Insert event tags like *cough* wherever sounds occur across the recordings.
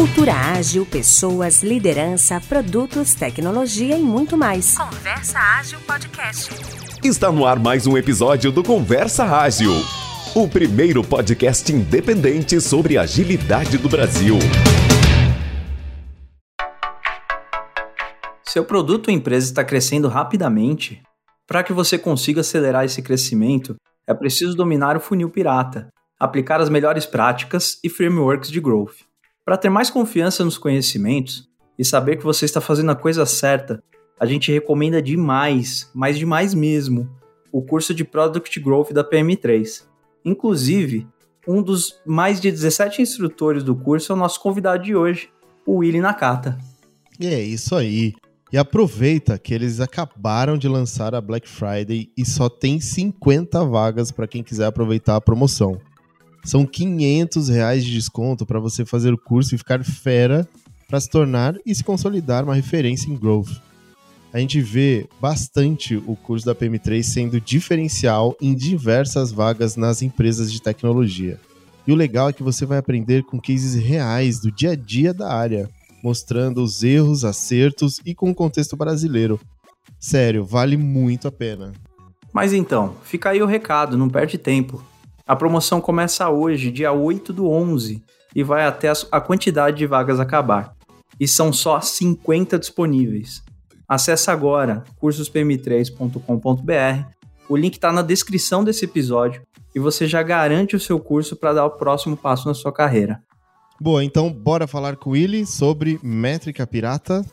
Cultura ágil, pessoas, liderança, produtos, tecnologia e muito mais. Conversa Ágil Podcast. Está no ar mais um episódio do Conversa Ágil, o primeiro podcast independente sobre agilidade do Brasil. Seu produto ou empresa está crescendo rapidamente? Para que você consiga acelerar esse crescimento, é preciso dominar o funil pirata, aplicar as melhores práticas e frameworks de growth. Para ter mais confiança nos conhecimentos e saber que você está fazendo a coisa certa, a gente recomenda demais, mas demais mesmo, o curso de Product Growth da PM3. Inclusive, um dos mais de 17 instrutores do curso é o nosso convidado de hoje, o Willy Nakata. E é isso aí. E aproveita que eles acabaram de lançar a Black Friday e só tem 50 vagas para quem quiser aproveitar a promoção. São 500 reais de desconto para você fazer o curso e ficar fera para se tornar e se consolidar uma referência em growth. A gente vê bastante o curso da PM3 sendo diferencial em diversas vagas nas empresas de tecnologia. E o legal é que você vai aprender com cases reais do dia a dia da área, mostrando os erros, acertos e com o contexto brasileiro. Sério, vale muito a pena. Mas então, fica aí o recado, não perde tempo. A promoção começa hoje, dia 8 do 11, e vai até a quantidade de vagas acabar. E são só 50 disponíveis. Acesse agora cursospm3.com.br. O link está na descrição desse episódio e você já garante o seu curso para dar o próximo passo na sua carreira. Boa, então bora falar com o Willy sobre métrica pirata.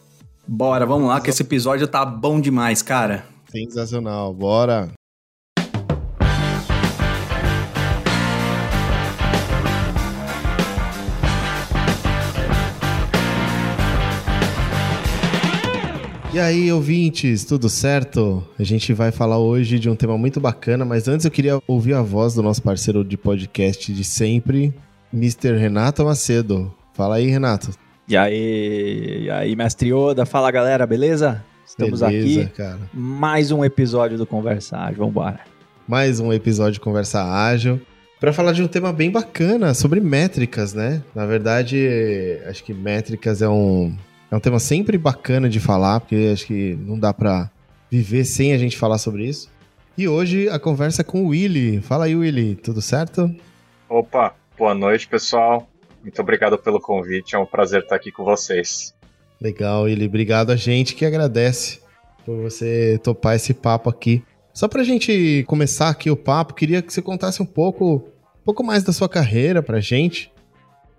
Bora, vamos lá, que esse episódio tá bom demais, cara. Sensacional, bora. E aí, ouvintes, tudo certo? A gente vai falar hoje de um tema muito bacana, mas antes eu queria ouvir a voz do nosso parceiro de podcast de sempre, Mr. Renato Macedo. Fala aí, Renato. E aí, e aí, mestre Oda, fala galera, beleza? Estamos Beleza, aqui, cara. mais um episódio do Conversa Ágil, vambora. Mais um episódio de Conversa Ágil. Para falar de um tema bem bacana sobre métricas, né? Na verdade, acho que métricas é um, é um tema sempre bacana de falar, porque acho que não dá para viver sem a gente falar sobre isso. E hoje a conversa é com o Willy. Fala aí, Willy, tudo certo? Opa, boa noite, pessoal. Muito obrigado pelo convite, é um prazer estar aqui com vocês. Legal, Willy. Obrigado a gente que agradece por você topar esse papo aqui. Só pra gente começar aqui o papo, queria que você contasse um pouco, um pouco mais da sua carreira pra gente.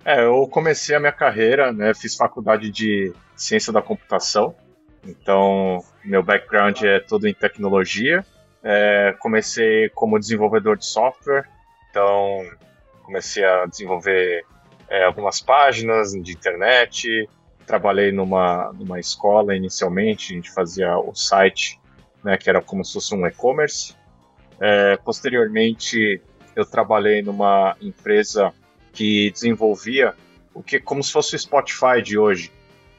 É, eu comecei a minha carreira, né, fiz faculdade de ciência da computação, então meu background é todo em tecnologia. É, comecei como desenvolvedor de software, então comecei a desenvolver é, algumas páginas de internet, trabalhei numa, numa escola inicialmente, a gente fazia o site, né, que era como se fosse um e-commerce. É, posteriormente, eu trabalhei numa empresa que desenvolvia o que como se fosse o Spotify de hoje,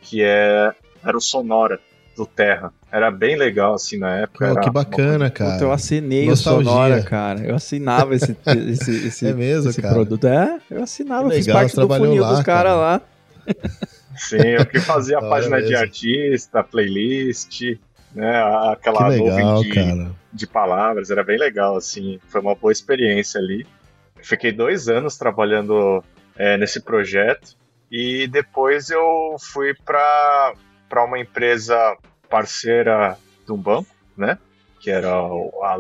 que é era o Sonora do Terra. Era bem legal assim na época. Pô, que uma bacana, cara. Puta, eu assinei Nostalgia. o Sonora, cara. Eu assinava esse, *laughs* esse, esse, É mesmo, esse cara? produto. É, eu assinava, Que fiz legal, parte do funil lá, dos caras cara. lá. Sim, eu que fazia *laughs* a página de mesmo. artista, playlist, né, aquela legal, nuvem de, cara. de palavras, era bem legal, assim, foi uma boa experiência ali. Fiquei dois anos trabalhando é, nesse projeto e depois eu fui para para uma empresa parceira de um banco, né, que era a,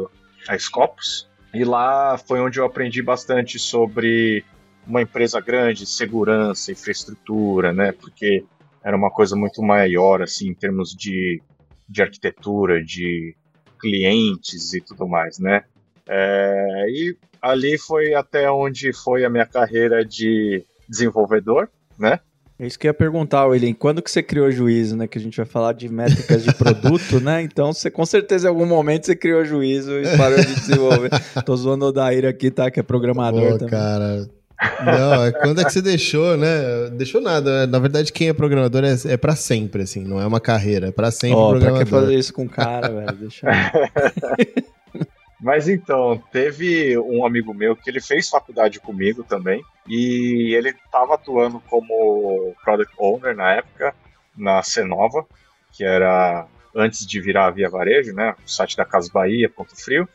a Scopus, e lá foi onde eu aprendi bastante sobre uma empresa grande, segurança, infraestrutura, né, porque era uma coisa muito maior, assim, em termos de, de arquitetura, de clientes e tudo mais, né. É, e ali foi até onde foi a minha carreira de desenvolvedor, né? É isso que eu ia perguntar, William. Quando que você criou juízo, né? Que a gente vai falar de métricas de produto, né? Então, você com certeza em algum momento você criou juízo e parou de desenvolver. Tô zoando o Daíra aqui, tá? Que é programador Pô, também. cara. Não, é quando é que você deixou, né? Deixou nada. Na verdade, quem é programador é, é para sempre, assim. Não é uma carreira, é pra sempre Ó, pra que programador. fazer isso com o cara, velho? Deixa eu... *laughs* Mas então, teve um amigo meu que ele fez faculdade comigo também, e ele estava atuando como Product Owner na época, na Cenova, que era antes de virar a Via Varejo, né? O site da Casa Bahia, Ponto Frio.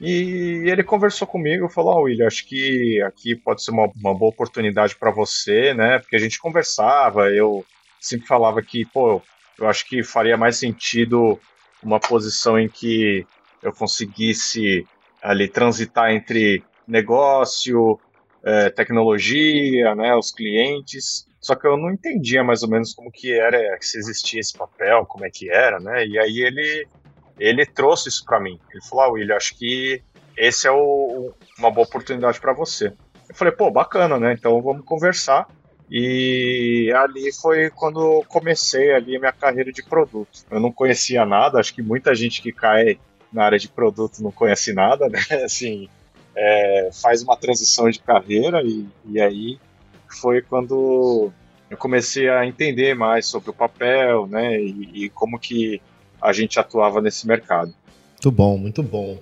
E ele conversou comigo falou: Ó, oh, William, acho que aqui pode ser uma, uma boa oportunidade para você, né? Porque a gente conversava, eu sempre falava que, pô, eu acho que faria mais sentido uma posição em que eu conseguisse ali transitar entre negócio, é, tecnologia, né, os clientes. Só que eu não entendia mais ou menos como que era, se existia esse papel, como é que era, né? E aí ele ele trouxe isso para mim. Ele falou: ah, William, acho que esse é o, uma boa oportunidade para você. Eu falei: pô, bacana, né? Então vamos conversar. E ali foi quando comecei ali a minha carreira de produto. Eu não conhecia nada, acho que muita gente que cai na área de produto não conhece nada, né? *laughs* Assim, é, faz uma transição de carreira e, e aí foi quando eu comecei a entender mais sobre o papel, né? E, e como que a gente atuava nesse mercado. Muito bom, muito bom.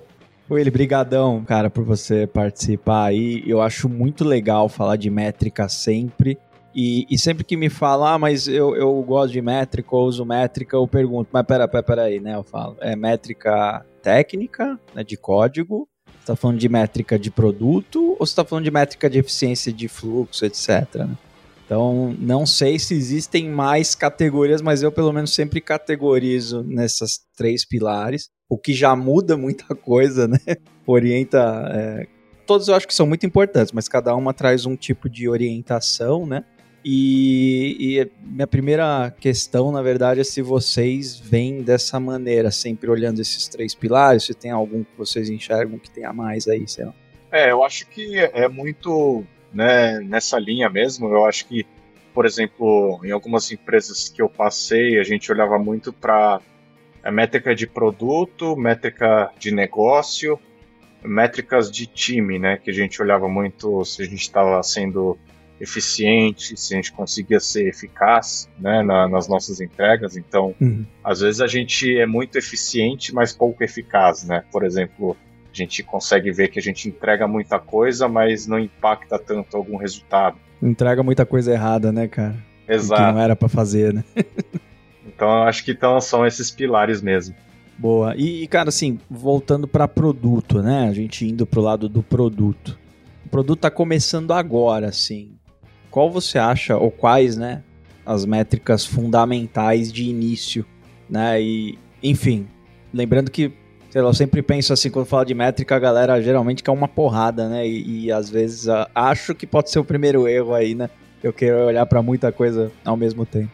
Willi, brigadão, cara, por você participar aí. Eu acho muito legal falar de métrica sempre. E, e, sempre que me fala, ah, mas eu, eu gosto de métrica, eu uso métrica, eu pergunto, mas pera, pera, pera aí, né? Eu falo, é métrica técnica, né, de código, você tá falando de métrica de produto, ou você tá falando de métrica de eficiência de fluxo, etc. Né? Então, não sei se existem mais categorias, mas eu pelo menos sempre categorizo nessas três pilares, o que já muda muita *laughs* coisa, né? Orienta. É... Todos eu acho que são muito importantes, mas cada uma traz um tipo de orientação, né? E, e, minha primeira questão, na verdade, é se vocês veem dessa maneira, sempre olhando esses três pilares, se tem algum que vocês enxergam que tenha mais aí, sei lá. É, eu acho que é muito né, nessa linha mesmo. Eu acho que, por exemplo, em algumas empresas que eu passei, a gente olhava muito para a métrica de produto, métrica de negócio, métricas de time, né, que a gente olhava muito se a gente estava sendo eficiente, se a gente conseguia ser eficaz né, na, nas nossas entregas. Então, uhum. às vezes a gente é muito eficiente, mas pouco eficaz. Né? Por exemplo, a gente consegue ver que a gente entrega muita coisa, mas não impacta tanto algum resultado. Entrega muita coisa errada, né, cara? Exato. Que não era para fazer, né? *laughs* então, eu acho que então, são esses pilares mesmo. Boa. E, cara, assim, voltando para produto, né? A gente indo pro lado do produto. O produto tá começando agora, assim qual você acha, ou quais, né, as métricas fundamentais de início, né, e, enfim, lembrando que, sei lá, eu sempre penso assim, quando falo de métrica, a galera geralmente quer uma porrada, né, e, e às vezes a, acho que pode ser o primeiro erro aí, né, eu quero olhar para muita coisa ao mesmo tempo.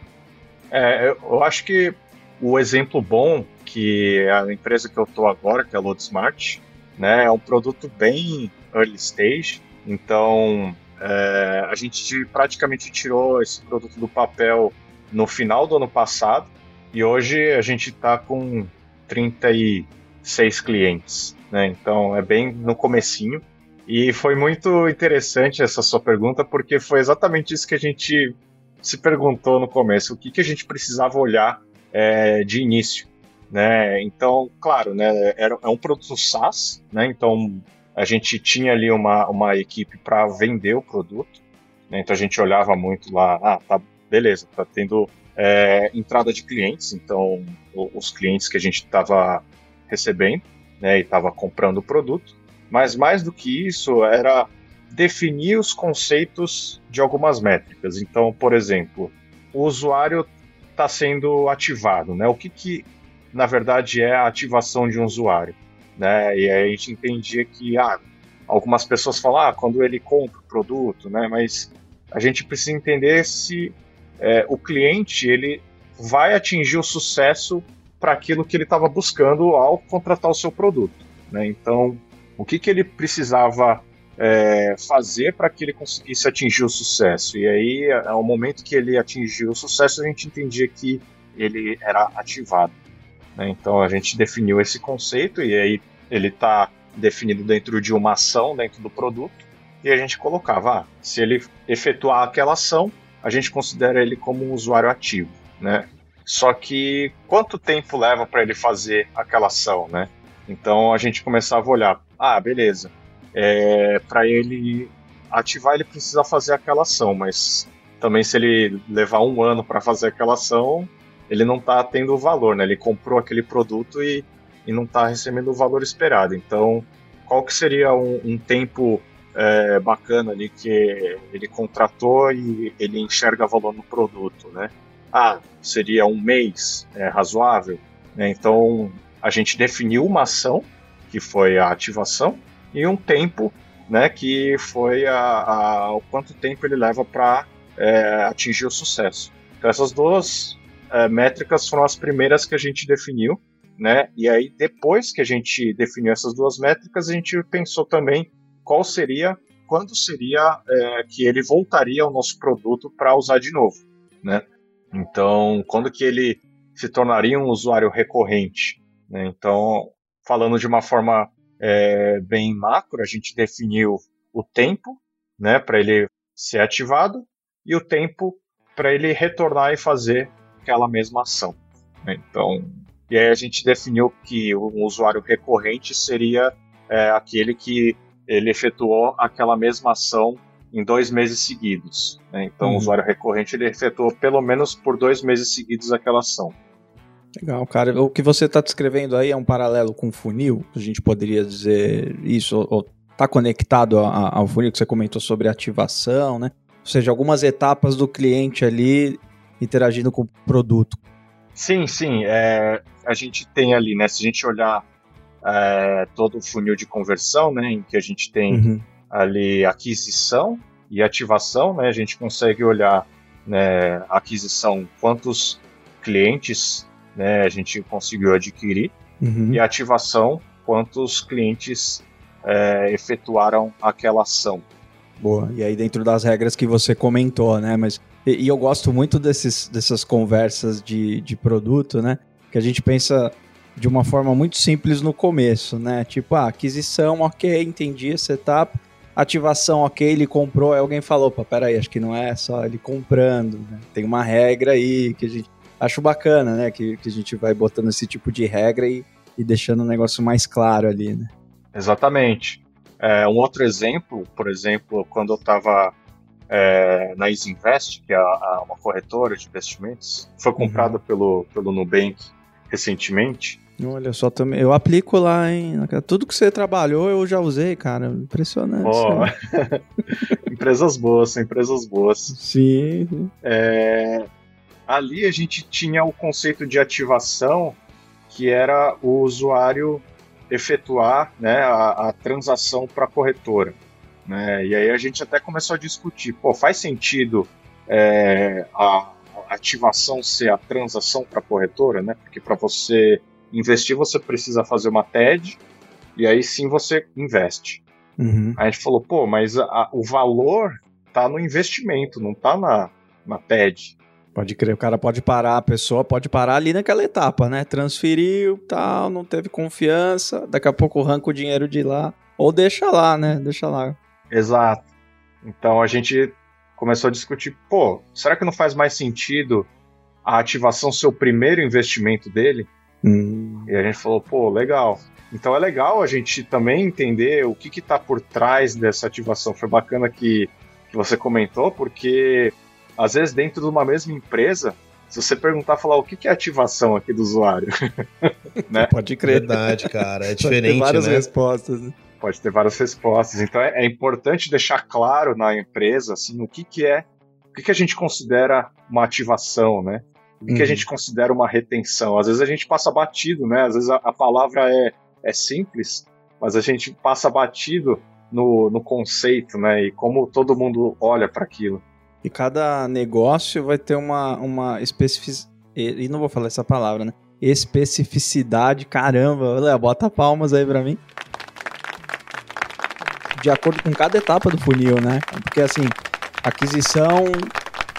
É, eu acho que o exemplo bom que é a empresa que eu estou agora, que é a LoadSmart, né, é um produto bem early stage, então é, a gente praticamente tirou esse produto do papel no final do ano passado e hoje a gente está com 36 clientes, né? Então é bem no comecinho e foi muito interessante essa sua pergunta porque foi exatamente isso que a gente se perguntou no começo, o que, que a gente precisava olhar é, de início, né? Então, claro, né? Era, é um produto SaaS, né? Então a gente tinha ali uma, uma equipe para vender o produto, né? então a gente olhava muito lá, ah, tá, beleza, tá tendo é, entrada de clientes, então os clientes que a gente estava recebendo né, e estava comprando o produto, mas mais do que isso era definir os conceitos de algumas métricas. Então, por exemplo, o usuário está sendo ativado, né? O que, que na verdade é a ativação de um usuário? Né? E aí a gente entendia que ah, algumas pessoas falam ah, quando ele compra o produto, né? Mas a gente precisa entender se é, o cliente ele vai atingir o sucesso para aquilo que ele estava buscando ao contratar o seu produto, né? Então, o que, que ele precisava é, fazer para que ele conseguisse atingir o sucesso? E aí, ao momento que ele atingiu o sucesso, a gente entendia que ele era ativado. Né? Então a gente definiu esse conceito e aí ele está definido dentro de uma ação dentro do produto e a gente colocava, ah, se ele efetuar aquela ação, a gente considera ele como um usuário ativo, né? Só que quanto tempo leva para ele fazer aquela ação, né? Então a gente começava a olhar, ah, beleza, é, para ele ativar ele precisa fazer aquela ação, mas também se ele levar um ano para fazer aquela ação, ele não está tendo valor, né? Ele comprou aquele produto e, e não está recebendo o valor esperado. Então, qual que seria um, um tempo é, bacana ali que ele contratou e ele enxerga valor no produto, né? Ah, seria um mês é, razoável? Né? Então, a gente definiu uma ação, que foi a ativação, e um tempo, né, que foi a, a o quanto tempo ele leva para é, atingir o sucesso. Então, essas duas é, métricas foram as primeiras que a gente definiu, né? E aí, depois que a gente definiu essas duas métricas, a gente pensou também qual seria, quando seria é, que ele voltaria ao nosso produto para usar de novo, né? Então, quando que ele se tornaria um usuário recorrente? Né? Então, falando de uma forma é, bem macro, a gente definiu o tempo, né, para ele ser ativado e o tempo para ele retornar e fazer aquela mesma ação. Né? Então, e aí a gente definiu que um usuário recorrente seria é, aquele que ele efetuou aquela mesma ação em dois meses seguidos. Né? Então, uhum. o usuário recorrente ele efetuou pelo menos por dois meses seguidos aquela ação. Legal, cara. O que você está descrevendo aí é um paralelo com funil? A gente poderia dizer isso, ou está conectado ao funil que você comentou sobre ativação, né? Ou seja, algumas etapas do cliente ali interagindo com o produto. Sim, sim. É, a gente tem ali, né? Se a gente olhar é, todo o funil de conversão, né? Em que a gente tem uhum. ali aquisição e ativação, né? A gente consegue olhar né, aquisição, quantos clientes né, a gente conseguiu adquirir, uhum. e ativação, quantos clientes é, efetuaram aquela ação. Boa, e aí dentro das regras que você comentou, né? Mas e, e, eu gosto muito desses, dessas conversas de, de produto, né? Que a gente pensa de uma forma muito simples no começo, né? Tipo, ah, aquisição, ok, entendi essa etapa. Ativação, ok, ele comprou, aí alguém falou, opa, peraí, acho que não é só ele comprando, né? Tem uma regra aí que a gente... Acho bacana, né? Que, que a gente vai botando esse tipo de regra e, e deixando o negócio mais claro ali, né? Exatamente. É, um outro exemplo, por exemplo, quando eu estava é, na Easy Invest, que é a, a, uma corretora de investimentos, foi uhum. comprada uhum. pelo, pelo Nubank recentemente. Olha só, também eu aplico lá, hein? Tudo que você trabalhou eu já usei, cara. Impressionante. Oh. *laughs* empresas boas, são empresas boas. Sim. É, ali a gente tinha o conceito de ativação, que era o usuário efetuar né, a, a transação para a corretora. Né? E aí a gente até começou a discutir, pô, faz sentido é, a ativação ser a transação para a corretora, né? Porque para você investir você precisa fazer uma TED e aí sim você investe. Uhum. Aí a gente falou, pô, mas a, o valor tá no investimento, não tá na, na TED. Pode crer, o cara pode parar, a pessoa pode parar ali naquela etapa, né? Transferiu, tal, não teve confiança, daqui a pouco arranca o dinheiro de lá. Ou deixa lá, né? Deixa lá. Exato. Então a gente começou a discutir, pô, será que não faz mais sentido a ativação ser o primeiro investimento dele? Hum. E a gente falou, pô, legal. Então é legal a gente também entender o que está por trás dessa ativação. Foi bacana que, que você comentou, porque às vezes dentro de uma mesma empresa, se você perguntar, falar o que, que é ativação aqui do usuário, *laughs* né? Pode crer. Verdade, cara. É diferente, Tem várias né? respostas. Pode ter várias respostas. Então é, é importante deixar claro na empresa assim, o que, que é, o que, que a gente considera uma ativação, né? O que, uhum. que, a uhum. gente considera uma retenção. Às vezes a gente passa batido, né? Às vezes a, a palavra é, é simples, mas a gente passa batido no, no conceito, né? E como todo mundo olha para aquilo. E cada negócio vai ter uma, uma especificidade. E não vou falar essa palavra, né? Especificidade, caramba. Léo, bota palmas aí pra mim de acordo com cada etapa do funil, né? Porque assim, aquisição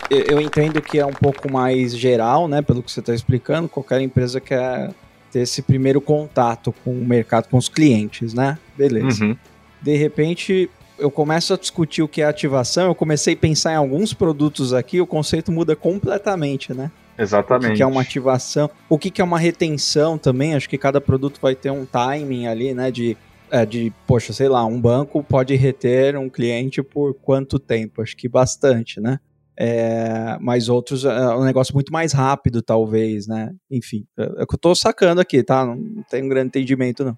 eu entendo que é um pouco mais geral, né? Pelo que você está explicando, qualquer empresa quer ter esse primeiro contato com o mercado, com os clientes, né? Beleza. Uhum. De repente, eu começo a discutir o que é ativação, eu comecei a pensar em alguns produtos aqui, o conceito muda completamente, né? Exatamente. O que, é uma ativação, o que, que é uma retenção também. Acho que cada produto vai ter um timing ali, né? De, é, de, poxa, sei lá, um banco pode reter um cliente por quanto tempo? Acho que bastante, né? É, mas outros é um negócio muito mais rápido, talvez, né? Enfim, é o que eu tô sacando aqui, tá? Não tem um grande entendimento, não.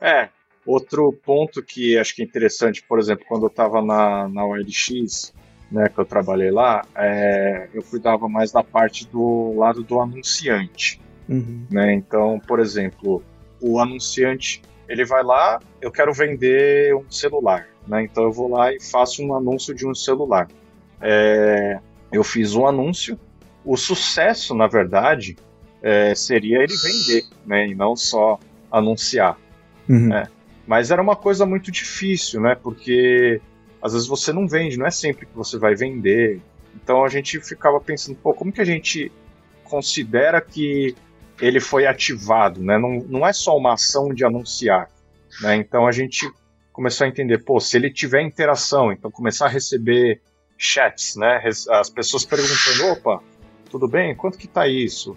É, outro ponto que acho que é interessante, por exemplo, quando eu tava na, na OLX, né, que eu trabalhei lá, é, eu cuidava mais da parte do lado do anunciante. Uhum. Né? Então, por exemplo, o anunciante ele vai lá, eu quero vender um celular, né? Então eu vou lá e faço um anúncio de um celular é, eu fiz um anúncio. O sucesso, na verdade, é, seria ele vender, né, e não só anunciar. Uhum. Né? Mas era uma coisa muito difícil, né? Porque às vezes você não vende, não é sempre que você vai vender. Então a gente ficava pensando, pô, como que a gente considera que ele foi ativado, né? Não, não é só uma ação de anunciar, né? Então a gente começou a entender, pô, se ele tiver interação, então começar a receber chats, né? As pessoas perguntando, opa, tudo bem? Quanto que tá isso?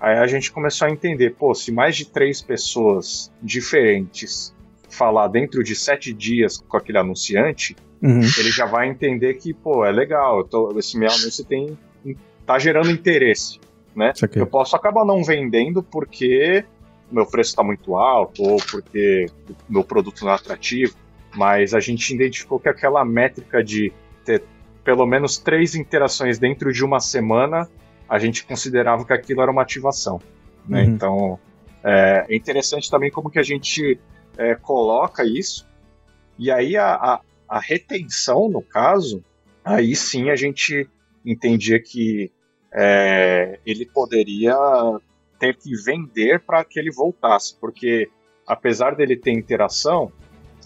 Aí a gente começou a entender, pô, se mais de três pessoas diferentes falar dentro de sete dias com aquele anunciante, uhum. ele já vai entender que, pô, é legal, tô, esse meu anúncio tem, tá gerando interesse, né? Eu posso acabar não vendendo porque meu preço está muito alto ou porque meu produto não é atrativo, mas a gente identificou que aquela métrica de ter pelo menos três interações dentro de uma semana, a gente considerava que aquilo era uma ativação. Né? Uhum. Então, é, é, interessante também como que a gente é, coloca isso. E aí a, a, a, retenção, no caso, aí sim a gente entendia que é, ele poderia ter que vender para que ele voltasse, porque apesar dele ter interação,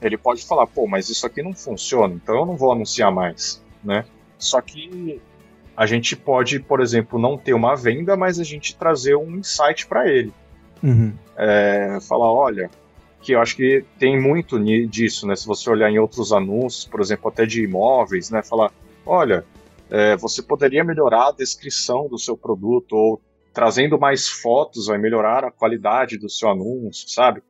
ele pode falar, pô, mas isso aqui não funciona, então eu não vou anunciar mais né? Só que a gente pode, por exemplo, não ter uma venda, mas a gente trazer um insight para ele. Uhum. É, falar, olha, que eu acho que tem muito disso, né? Se você olhar em outros anúncios, por exemplo, até de imóveis, né? Falar, olha, é, você poderia melhorar a descrição do seu produto ou trazendo mais fotos vai melhorar a qualidade do seu anúncio, sabe?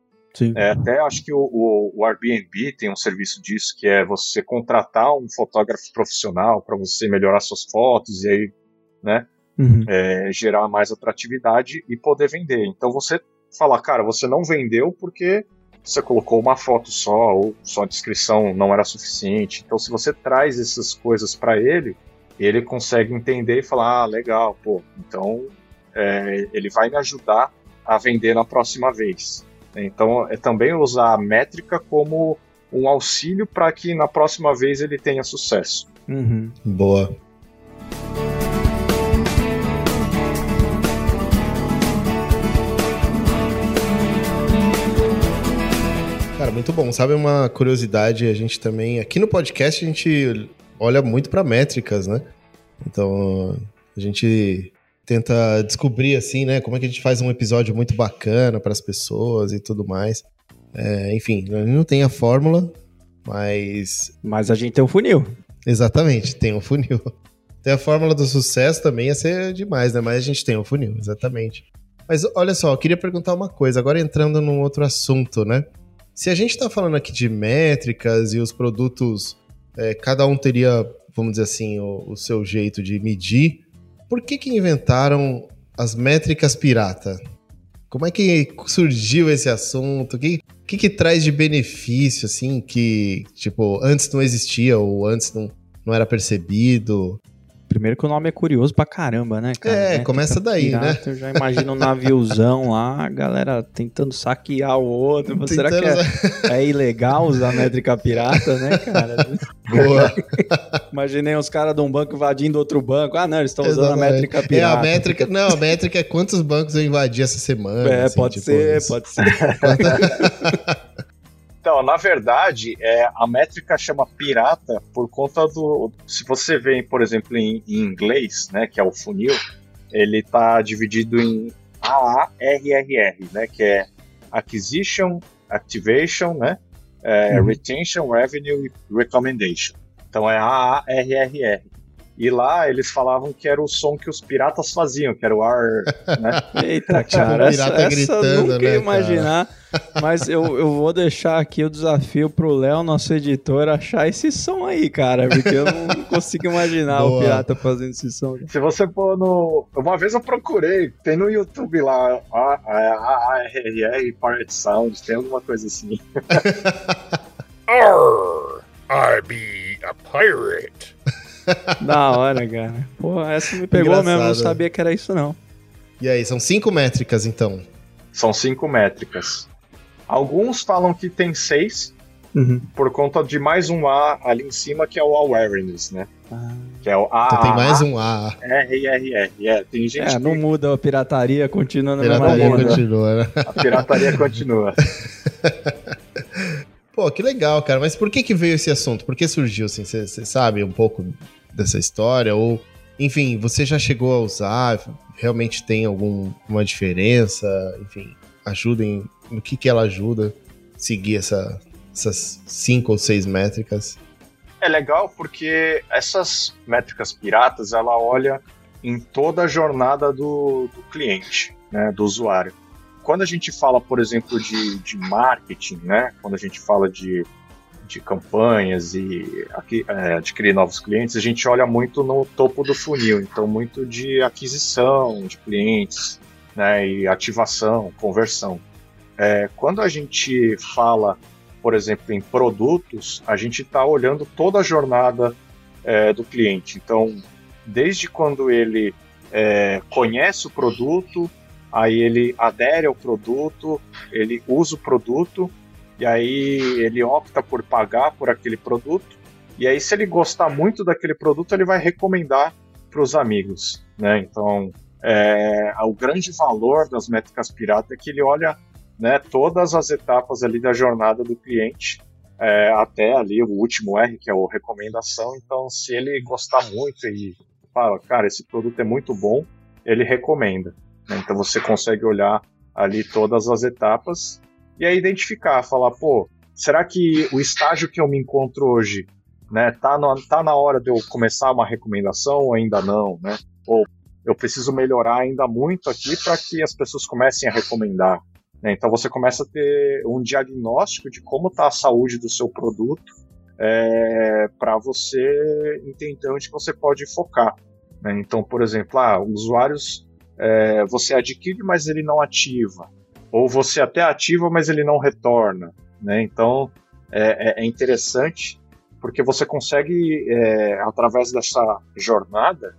É, até acho que o, o, o, Airbnb tem um serviço disso, que é você contratar um fotógrafo profissional para você melhorar suas fotos e aí, né, uhum. é, gerar mais atratividade e poder vender. Então você fala, cara, você não vendeu porque você colocou uma foto só ou sua descrição não era suficiente. Então se você traz essas coisas para ele, ele consegue entender e falar, ah, legal, pô, então é, ele vai me ajudar a vender na próxima vez. Então, é também usar a métrica como um auxílio para que na próxima vez ele tenha sucesso. Uhum. Boa. Cara, muito bom. Sabe uma curiosidade? A gente também, aqui no podcast, a gente olha muito para métricas, né? Então, a gente tenta descobrir assim, né, como é que a gente faz um episódio muito bacana para as pessoas e tudo mais. É, enfim, a gente não tem a fórmula, mas mas a gente tem um funil. Exatamente, tem um funil. *laughs* Tem a fórmula do sucesso também ia ser demais, né? Mas a gente tem um funil, exatamente. Mas olha só, eu queria perguntar uma coisa, agora entrando num outro assunto, né? Se a gente está falando aqui de métricas e os produtos, é, cada um teria, vamos dizer assim, o, o seu jeito de medir, por que que inventaram as métricas pirata? Como é que surgiu esse assunto? O que, que, que traz de benefício, assim, que, tipo, antes não existia ou antes não, não era percebido? Primeiro que o nome é curioso pra caramba, né, cara? É, né? começa daí, pirata, né? Eu já imagino um naviozão lá, a galera tentando saquear o outro. Tentando Será que é, é, ilegal usar métrica pirata, né, cara? *laughs* Boa. Imaginei os caras de um banco invadindo outro banco. Ah, não, eles estão usando a métrica pirata. É, a métrica... Não, a métrica é quantos bancos eu invadi essa semana. É, assim, pode tipo ser, isso. pode ser. *laughs* Então, na verdade, é, a métrica chama pirata por conta do. Se você vê, por exemplo, em, em inglês, né, que é o funil, ele está dividido em AARRR, né, que é Acquisition, Activation, né, é, uhum. Retention, Revenue e Recommendation. Então é AARRR. E lá eles falavam que era o som que os piratas faziam, que era o ar, né? *laughs* Eita, cara, essa, essa eu nunca né, ia imaginar. Mas eu, eu vou deixar aqui o desafio pro Léo, nosso editor, achar esse som aí, cara. Porque eu não *laughs* consigo imaginar Boa. o pirata fazendo esse som. Se você pôr no. Uma vez eu procurei, tem no YouTube lá, ARR Pirate Sounds, tem alguma coisa assim. *laughs* Arr, I be a pirate. *laughs* Da hora, cara. Pô, essa me pegou Engraçado. mesmo, não sabia que era isso não. E aí, são cinco métricas então? São cinco métricas. Alguns falam que tem seis, uhum. por conta de mais um A ali em cima, que é o awareness, né? Ah. Que é o A. Então tem mais um A. R, R, R. É, tem gente é, que... não muda a pirataria, continua na pirataria mesma continua, né? A pirataria *laughs* continua. Pô, que legal, cara. Mas por que que veio esse assunto? Por que surgiu, assim? Você sabe um pouco dessa história? Ou, enfim, você já chegou a usar? Realmente tem alguma diferença? Enfim, ajudem. No que que ela ajuda? Seguir essa, essas cinco ou seis métricas? É legal porque essas métricas piratas, ela olha em toda a jornada do, do cliente, né, do usuário quando a gente fala, por exemplo, de, de marketing, né? Quando a gente fala de, de campanhas e aqui, é, adquirir novos clientes, a gente olha muito no topo do funil, então muito de aquisição de clientes, né? E ativação, conversão. É, quando a gente fala, por exemplo, em produtos, a gente está olhando toda a jornada é, do cliente. Então, desde quando ele é, conhece o produto, aí ele adere ao produto, ele usa o produto, e aí ele opta por pagar por aquele produto, e aí se ele gostar muito daquele produto, ele vai recomendar para os amigos, né? Então, é, o grande valor das métricas pirata é que ele olha né, todas as etapas ali da jornada do cliente, é, até ali o último R, que é o recomendação. Então, se ele gostar muito e fala, cara, esse produto é muito bom, ele recomenda. Né? Então você consegue olhar ali todas as etapas e aí identificar, falar, pô, será que o estágio que eu me encontro hoje, né, tá, no, tá na hora de eu começar uma recomendação ou ainda não, né? Ou eu preciso melhorar ainda muito aqui para que as pessoas comecem a recomendar. Né? Então você começa a ter um diagnóstico de como está a saúde do seu produto é, para você entender onde você pode focar. Né? Então, por exemplo, ah, usuários é, você adquire, mas ele não ativa. Ou você até ativa, mas ele não retorna. Né? Então é, é, é interessante porque você consegue, é, através dessa jornada,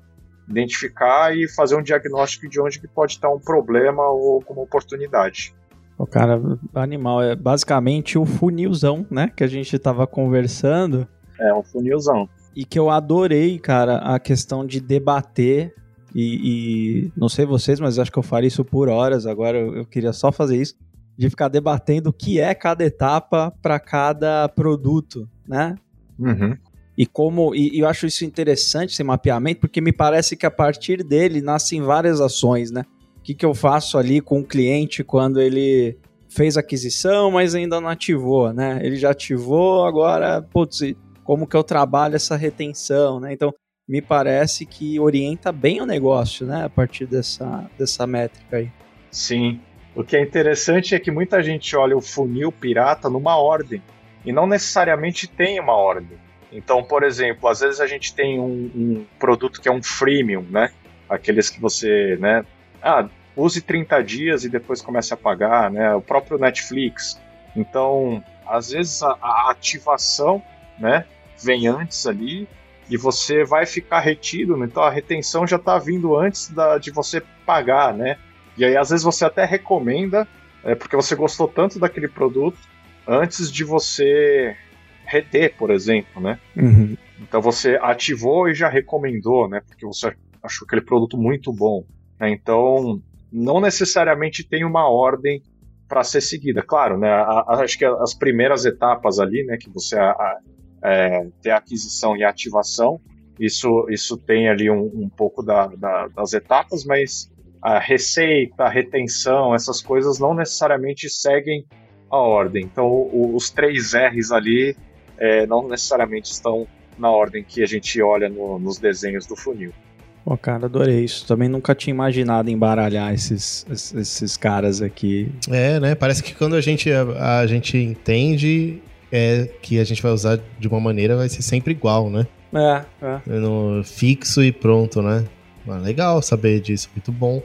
identificar e fazer um diagnóstico de onde que pode estar um problema ou uma oportunidade. O cara, animal, é basicamente o funilzão, né, que a gente estava conversando. É, um funilzão. E que eu adorei, cara, a questão de debater e, e, não sei vocês, mas acho que eu faria isso por horas. Agora eu, eu queria só fazer isso, de ficar debatendo o que é cada etapa para cada produto, né? Uhum. E como e, e, eu acho isso interessante esse mapeamento, porque me parece que a partir dele nascem várias ações, né? O que, que eu faço ali com o cliente quando ele fez aquisição, mas ainda não ativou, né? Ele já ativou, agora, putz, como que eu trabalho essa retenção, né? Então, me parece que orienta bem o negócio, né? A partir dessa, dessa métrica aí. Sim. O que é interessante é que muita gente olha o funil pirata numa ordem e não necessariamente tem uma ordem. Então, por exemplo, às vezes a gente tem um, um produto que é um freemium, né? Aqueles que você, né? Ah, use 30 dias e depois comece a pagar, né? O próprio Netflix. Então, às vezes a, a ativação, né? Vem antes ali e você vai ficar retido, né? então a retenção já está vindo antes da, de você pagar, né? E aí às vezes você até recomenda, é, porque você gostou tanto daquele produto, antes de você reter, por exemplo, né? Uhum. Então você ativou e já recomendou, né? Porque você achou aquele produto muito bom. Né? Então não necessariamente tem uma ordem para ser seguida. Claro, né? A, a, acho que as primeiras etapas ali, né? Que você a, é, ter aquisição e ativação. Isso, isso tem ali um, um pouco da, da, das etapas, mas a receita, a retenção, essas coisas não necessariamente seguem a ordem. Então, o, os três R's ali é, não necessariamente estão na ordem que a gente olha no- nos desenhos do funil. Pô, cara, adorei isso. Também nunca tinha imaginado embaralhar esses, esses, esses caras aqui. É, né? Parece que quando a gente, a, a gente entende é que a gente vai usar de uma maneira, vai ser sempre igual, né? É, é. No fixo e pronto, né? Ah, legal saber disso, muito bom.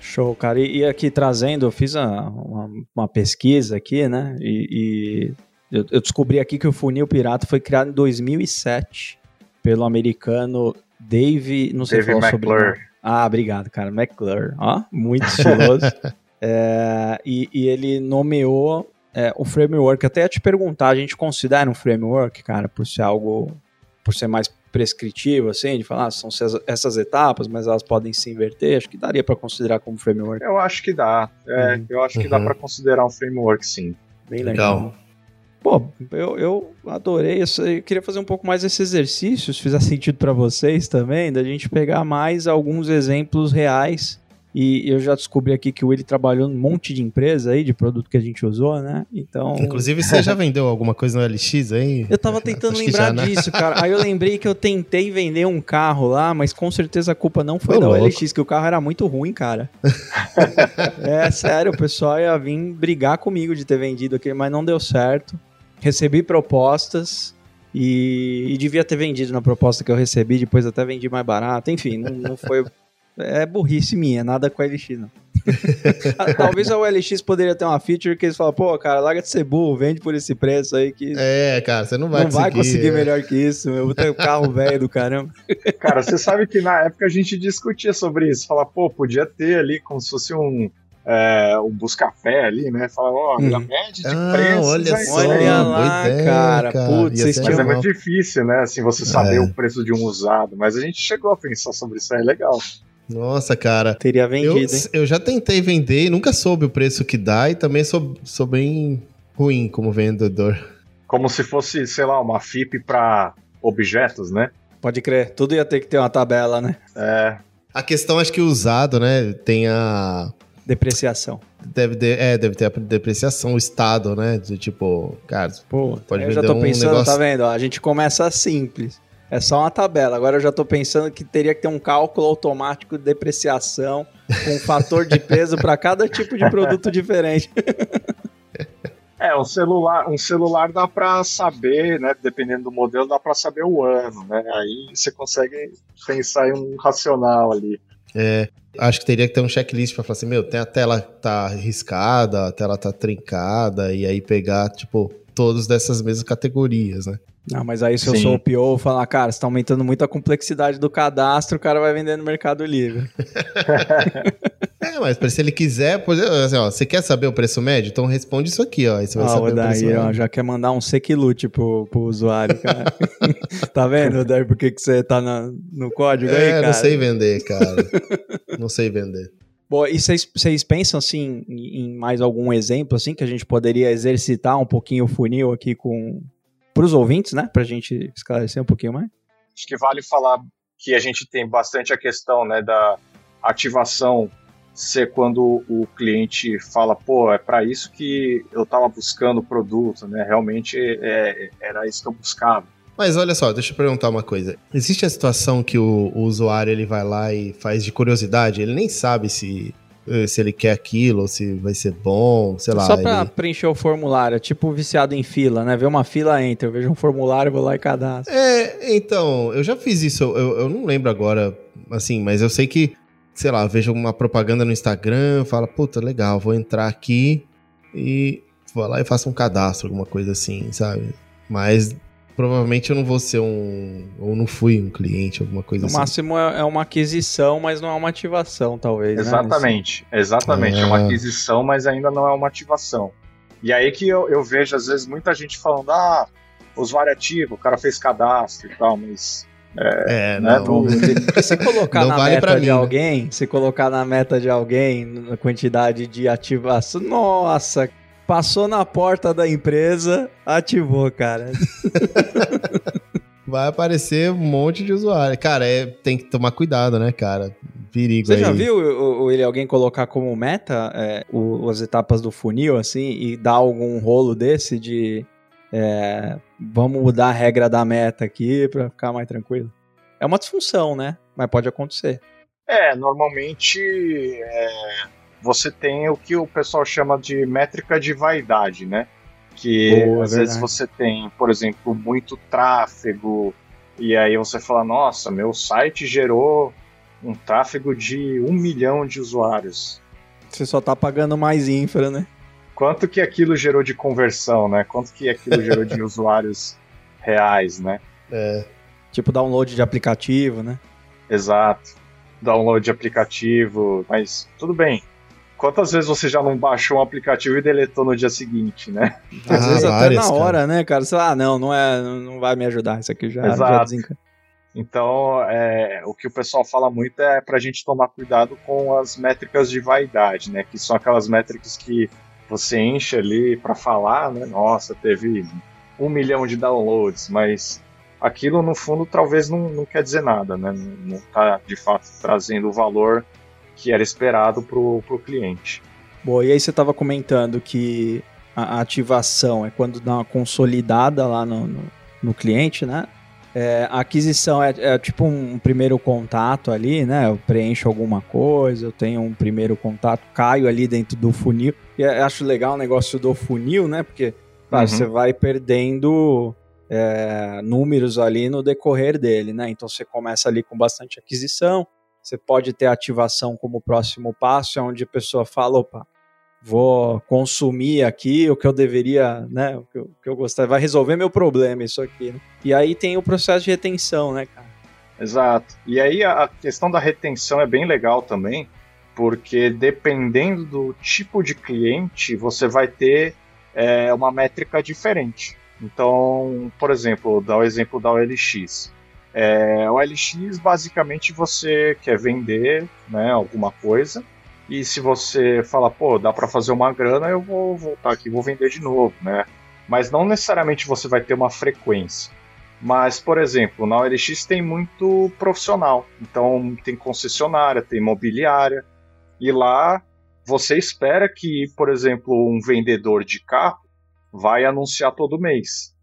Show, cara. E, e aqui trazendo, eu fiz a- uma, uma pesquisa aqui, né? E, e eu, eu descobri aqui que o funil pirata foi criado em 2007 pelo americano Dave. Não sei Dave falar sobre McClure. Ah, obrigado, cara. McClure. Ó, muito estiloso. *laughs* É, e, e ele nomeou é, o framework. Até ia te perguntar, a gente considera um framework, cara, por ser algo. por ser mais prescritivo, assim, de falar, ah, são essas, etapas, mas elas podem se inverter. Acho que daria pra considerar como framework. Eu acho que dá. É, Uhum. Eu acho que dá Uhum. para considerar um framework, sim. Bem legal. Legal. Pô, eu, eu adorei isso. Eu queria fazer um pouco mais esse exercício, se fizer sentido pra vocês também, da gente pegar mais alguns exemplos reais. E eu já descobri aqui que o Willi trabalhou num monte de empresa aí, de produto que a gente usou, né? Então. Inclusive, você já vendeu alguma coisa no LX aí? Eu tava tentando *laughs* Acho lembrar já, né? disso, cara. Aí eu lembrei que eu tentei vender um carro lá, mas com certeza a culpa não foi Ô, da louco. OLX, que o carro era muito ruim, cara. *laughs* é sério, o pessoal ia vir brigar comigo de ter vendido aquele, mas não deu certo. Recebi propostas e, e devia ter vendido na proposta que eu recebi, depois até vendi mais barato. Enfim, não, não foi. É burrice minha, nada com a LX, não. *laughs* Ah, Talvez a OLX poderia ter uma feature que eles falam, pô, cara, larga de ser burro, vende por esse preço aí que É, cara, você não vai não vai conseguir é. melhor que isso. Eu vou ter um carro velho do caramba. *laughs* Cara, você sabe que na época a gente discutia sobre isso. Falar, pô, podia ter ali como se fosse um, é, um buscapé ali, né? Falar, ó, Hum. a média de Ah, preços. olha aí. só. Olha lá, ideia, cara. cara. Putz, vocês Mas é muito difícil, né? Assim, você saber É. o preço de um usado. Mas a gente chegou a pensar sobre isso aí, legal. Nossa, cara. Teria Eu, vendido, hein? eu já tentei vender e nunca soube o preço que dá e também sou, sou bem ruim como vendedor. Como se fosse, sei lá, uma FIP para objetos, né? Pode crer. Tudo ia ter que ter uma tabela, né? É, A questão, acho que o usado, né, tem a... Depreciação. Deve, de- é, deve ter a depreciação, o estado, né, de tipo, cara, Pô, Pode eu já vender tô um pensando, negócio- tá vendo? a gente começa simples. É só uma tabela. Agora eu já tô pensando que teria que ter um cálculo automático de depreciação com um fator de peso para cada tipo de produto diferente. É, um celular, um celular dá pra saber, né? Dependendo do modelo, dá pra saber o ano, né? Aí você consegue pensar em um racional ali. acho que teria que ter um checklist pra falar assim, meu, tem a tela tá riscada, a tela tá trincada, e aí pegar, tipo, todos dessas mesmas categorias, né? Não, mas aí se eu Sim. sou o PO, eu vou falar, cara, você tá aumentando muito a complexidade do cadastro, o cara vai vender no Mercado Livre. *laughs* É, mas se ele quiser, pode, assim, ó, você quer saber o preço médio? Então responde isso aqui, ó, aí você vai Ah, saber o o preço Daí, ó, médio. já quer mandar um sequilute pro, pro usuário, cara. *laughs* tá vendo, Daí, por que que você tá na- no código aí, É, cara? não sei vender, cara. não sei vender. Bom, e vocês- pensam, assim, em mais algum exemplo, assim, que a gente poderia exercitar um pouquinho o funil aqui com... Pros ouvintes, né? Pra gente esclarecer um pouquinho mais. Acho que vale falar que a gente tem bastante a questão, né, da ativação ser quando o cliente fala, pô, é para isso que eu estava buscando o produto, né? Realmente é, era isso que eu buscava. Mas olha só, deixa eu perguntar uma coisa. Existe a situação que o, o usuário ele vai lá e faz de curiosidade, ele nem sabe se, eh, se ele quer aquilo, ou se vai ser bom, sei lá. Só pra ele- preencher o formulário, é tipo viciado em fila, né? Vê uma fila, entra, eu vejo um formulário, vou lá e cadastro. É, então, eu já fiz isso, eu, eu não lembro agora, assim, mas eu sei que, sei lá, vejo uma propaganda no Instagram, fala, puta, legal, vou entrar aqui e vou lá e faço um cadastro, alguma coisa assim, sabe? Mas provavelmente eu não vou ser um, ou não fui um cliente, alguma coisa No assim. máximo é é uma aquisição, mas não é uma ativação, talvez. né? Exatamente, exatamente. É uma Ah. aquisição, mas ainda não é uma ativação. E aí que eu, eu vejo, às vezes, muita gente falando, ah, usuário ativo, o cara fez cadastro e tal, mas É, né, não. não- Se, *laughs* se colocar Não na vale meta pra de mim, né? alguém, se colocar na meta de alguém, na quantidade de ativação, nossa, passou na porta da empresa, ativou, cara. *laughs* Vai aparecer um monte de usuário. Cara, é, tem que tomar cuidado, né, cara? Perigo Você aí. já viu o, o- ele alguém colocar como meta é, o- as etapas do funil, assim, e dar algum rolo desse de É, vamos mudar a regra da meta aqui para ficar mais tranquilo. É uma disfunção, né? Mas pode acontecer. É, normalmente é, você tem o que o pessoal chama de métrica de vaidade, né? Que Boa, às verdade. vezes você tem, por exemplo, muito tráfego, e aí você fala, nossa, meu site gerou um tráfego de um milhão de usuários. Você só tá pagando mais infra, né? Quanto que aquilo gerou de conversão, né? Quanto que aquilo gerou de *laughs* usuários reais, né? É, Tipo download de aplicativo, né? Exato. Download de aplicativo, mas tudo bem. Quantas vezes você já não baixou um aplicativo e deletou no dia seguinte, né? Às Ah, vezes até várias, na cara. hora, né, cara? Você fala, ah, não, não, é, não vai me ajudar. Isso aqui já, já Exato. desencana. Então, é, o que o pessoal fala muito é pra gente tomar cuidado com as métricas de vaidade, né? Que são aquelas métricas que você enche ali pra falar, né? Nossa, teve um milhão de downloads, mas aquilo no fundo talvez não, não quer dizer nada, né? Não, não tá de fato trazendo o valor que era esperado pro, pro cliente. Bom, e aí você estava comentando que a ativação é quando dá uma consolidada lá no, no, no cliente, né? É, a aquisição é, é tipo um primeiro contato ali, né? Eu preencho alguma coisa, eu tenho um primeiro contato, caio ali dentro do funil. E eu acho legal o negócio do funil, né? Porque, claro, Uhum. você vai perdendo é, números ali no decorrer dele, né? Então você começa ali com bastante aquisição, você pode ter ativação como próximo passo, é onde a pessoa fala, opa, vou consumir aqui o que eu deveria, né? O que eu, o que eu gostaria, vai resolver meu problema isso aqui. Né? E aí tem o processo de retenção, né, cara? Exato. E aí a questão da retenção é bem legal também, porque dependendo do tipo de cliente, você vai ter é, uma métrica diferente. Então, por exemplo, dar o exemplo da OLX. É, o OLX, basicamente, você quer vender né, alguma coisa, e se você fala, pô, dá para fazer uma grana, eu vou voltar aqui vou vender de novo, né? Mas não necessariamente você vai ter uma frequência. Mas, por exemplo, na OLX tem muito profissional. Então, tem concessionária, tem imobiliária. E lá você espera que, por exemplo, um vendedor de carro vai anunciar todo mês.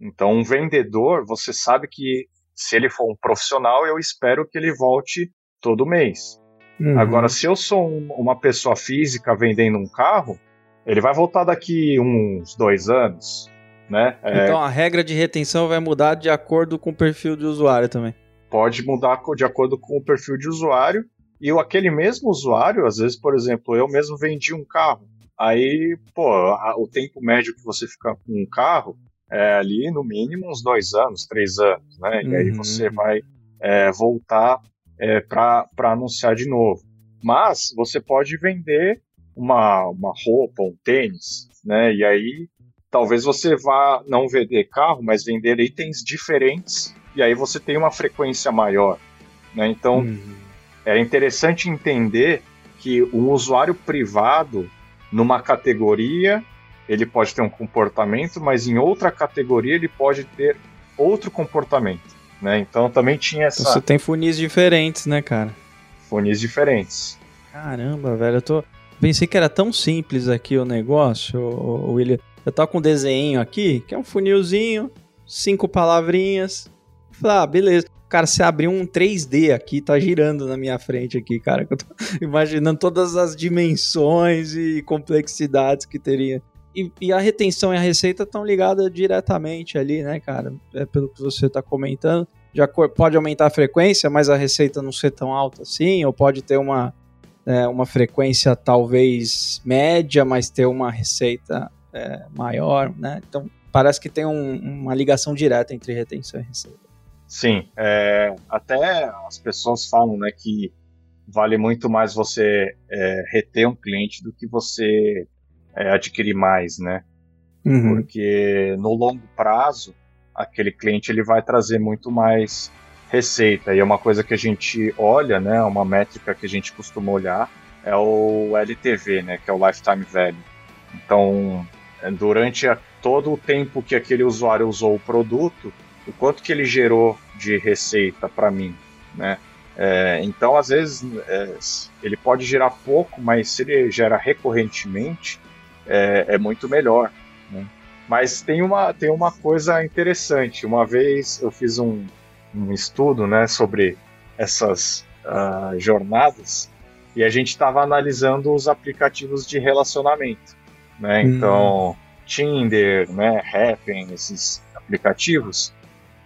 Então, um vendedor, você sabe que se ele for um profissional, eu espero que ele volte todo mês. Uhum. Agora, se eu sou um- uma pessoa física vendendo um carro, ele vai voltar daqui uns dois anos, né? É, Então a regra de retenção vai mudar de acordo com o perfil de usuário também. pode mudar de acordo com o perfil de usuário. E o- aquele mesmo usuário, às vezes, por exemplo, eu mesmo vendi um carro. Aí, pô, o tempo médio que você fica com um carro é ali no mínimo uns dois anos, três anos, né? E aí Uhum. você vai é, voltar é, para anunciar de novo. Mas você pode vender uma, uma roupa, um tênis, né? E aí talvez você vá não vender carro, mas vender itens diferentes. E aí você tem uma frequência maior. Né? Então Uhum. é interessante entender que um usuário privado, numa categoria, ele pode ter um comportamento, mas em outra categoria ele pode ter outro comportamento. Né? Então também tinha Então essa você tem funis diferentes, né, cara? fones diferentes. Caramba, velho, eu tô. Pensei que era tão simples aqui o negócio, o, William. Eu tava com um desenho aqui, que é um funilzinho, cinco palavrinhas. Falei, ah, beleza. Cara, você abriu um 3D aqui, tá girando na minha frente aqui, cara. que Eu tô *laughs* imaginando todas as dimensões e complexidades que teria. E, e a retenção e a receita estão ligadas diretamente ali, né, cara? É pelo que você tá comentando. Acor- pode aumentar a frequência, mas a receita não ser tão alta assim, ou pode ter uma, é, uma frequência talvez média, mas ter uma receita é, maior, né? Então parece que tem um- uma ligação direta entre retenção e receita. Sim, é, até as pessoas falam né, que vale muito mais você é, reter um cliente do que você é, adquirir mais, né? Uhum. Porque no longo prazo, aquele cliente ele vai trazer muito mais receita. E é uma coisa que a gente olha, né? Uma métrica que a gente costuma olhar é o LTV, né? Que é o Lifetime Value. Então, é, durante a- todo o tempo que aquele usuário usou o produto, o quanto que ele gerou de receita para mim, né? É, então, às vezes, é, ele pode gerar pouco, mas se ele gera recorrentemente, é, é muito melhor. Né? Mas tem uma, tem uma coisa interessante. Uma vez eu fiz um, um estudo né, sobre essas uh, jornadas e a gente estava analisando os aplicativos de relacionamento. Né? Hum. Então, Tinder, né, Happn, esses aplicativos.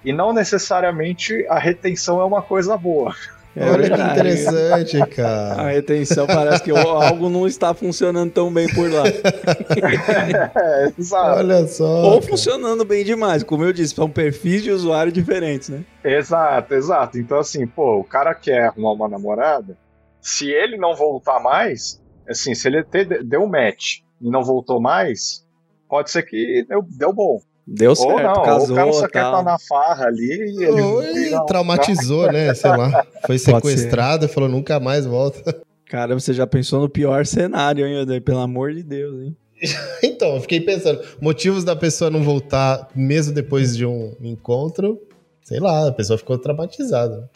E não necessariamente a retenção é uma coisa boa. *laughs* É Olha que interessante, cara. A retenção parece que algo não está funcionando tão bem por lá. *laughs* é. Olha só. Ou cara. funcionando bem demais, como eu disse, são perfis de usuário diferentes, né? Exato, exato. Então, assim, pô, o cara quer arrumar uma namorada, se ele não voltar mais, assim, se ele ter, deu um match e não voltou mais, pode ser que deu, deu bom. Deu certo, ou não, casou, ou o cara só quer estar tá na farra ali e ele... Ou traumatizou, né, sei lá. Foi sequestrado e falou, nunca mais volta. Cara, você já pensou no pior cenário, hein, Pelo amor de Deus, hein? *laughs* então, eu fiquei pensando, motivos da pessoa não voltar mesmo depois de um encontro, sei lá, a pessoa ficou traumatizada.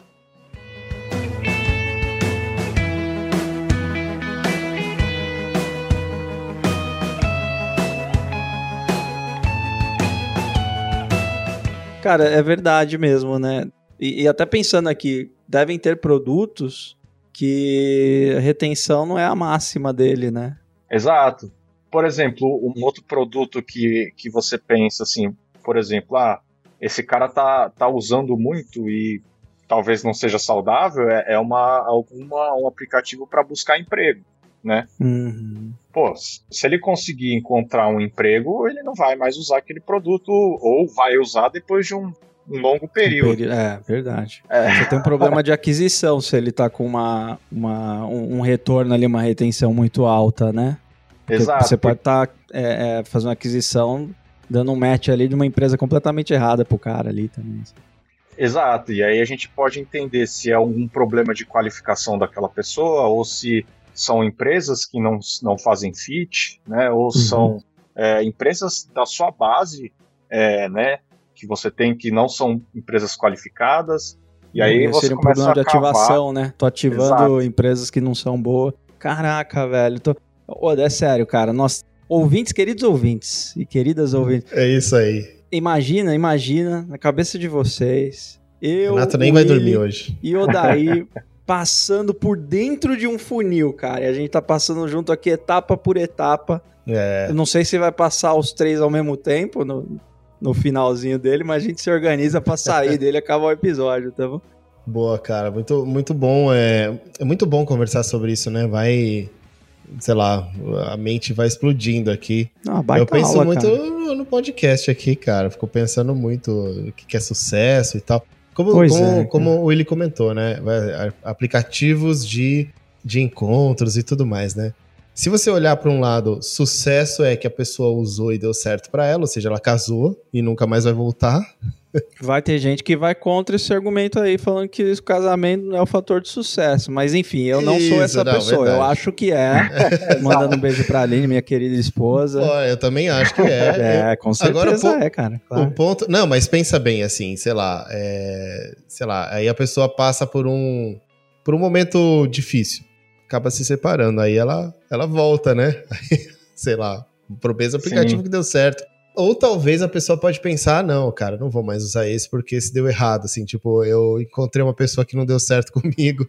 Cara, é verdade mesmo, né? E, e, até pensando aqui, devem ter produtos que a retenção não é a máxima dele, né? Exato. Por exemplo, um outro produto que, que você pensa assim, por exemplo, ah, esse cara tá, tá usando muito e talvez não seja saudável, é, é uma, alguma, um aplicativo para buscar emprego né? Uhum. Pô, se ele conseguir encontrar um emprego, ele não vai mais usar aquele produto ou vai usar depois de um, um longo período. É, verdade. É. Você tem um problema de aquisição se ele tá com uma, uma, um, um retorno ali, uma retenção muito alta, né? Porque Exato. Você pode estar tá, é, é, fazendo uma aquisição, dando um match ali de uma empresa completamente errada pro cara ali também. Exato, e aí a gente pode entender se é algum problema de qualificação daquela pessoa ou se são empresas que não, não fazem fit, né? Ou uhum. são é, empresas da sua base, é, né? Que você tem que não são empresas qualificadas. E aí você seria um problema de ativação, né? Tô ativando Exato. empresas que não são boas. Caraca, velho. Tô... Oh, é sério, cara. Nós, ouvintes, queridos ouvintes e queridas ouvintes. É isso aí. Imagina, imagina, na cabeça de vocês. Eu, Renato nem vai dormir hoje. E o Daí *laughs* passando por dentro de um funil, cara. E a gente tá passando junto aqui etapa por etapa. É. Eu não sei se vai passar os três ao mesmo tempo no, no finalzinho dele, mas a gente se organiza para sair *laughs* dele e acabar o episódio, tá bom? Boa, cara. Muito, muito bom. É, é muito bom conversar sobre isso, né? Vai. Sei lá, a mente vai explodindo aqui. Ah, eu penso aula, muito no, no podcast aqui, cara. Fico pensando muito o que é sucesso e tal. Como, como, é, como o Willi comentou, né? Aplicativos de, de encontros e tudo mais, né? Se você olhar para um lado, sucesso é que a pessoa usou e deu certo para ela, ou seja, ela casou e nunca mais vai voltar. Vai ter gente que vai contra esse argumento aí, falando que o casamento não é o fator de sucesso. Mas enfim, eu não Isso, sou essa não, pessoa. Verdade. Eu acho que é. *laughs* Mandando um beijo pra Aline, minha querida esposa. Pô, eu também acho que é. *laughs* é, com certeza Agora, é, cara. Claro. O ponto. Não, mas pensa bem, assim, sei lá. É, sei lá, aí a pessoa passa por um. Por um momento difícil. Acaba se separando. Aí ela, ela volta, né? *laughs* Aí, sei lá. Pro mesmo aplicativo Sim. que deu certo. Ou talvez a pessoa pode pensar, ah, não, cara, não vou mais usar esse porque esse deu errado, assim, tipo, eu encontrei uma pessoa que não deu certo *laughs* comigo.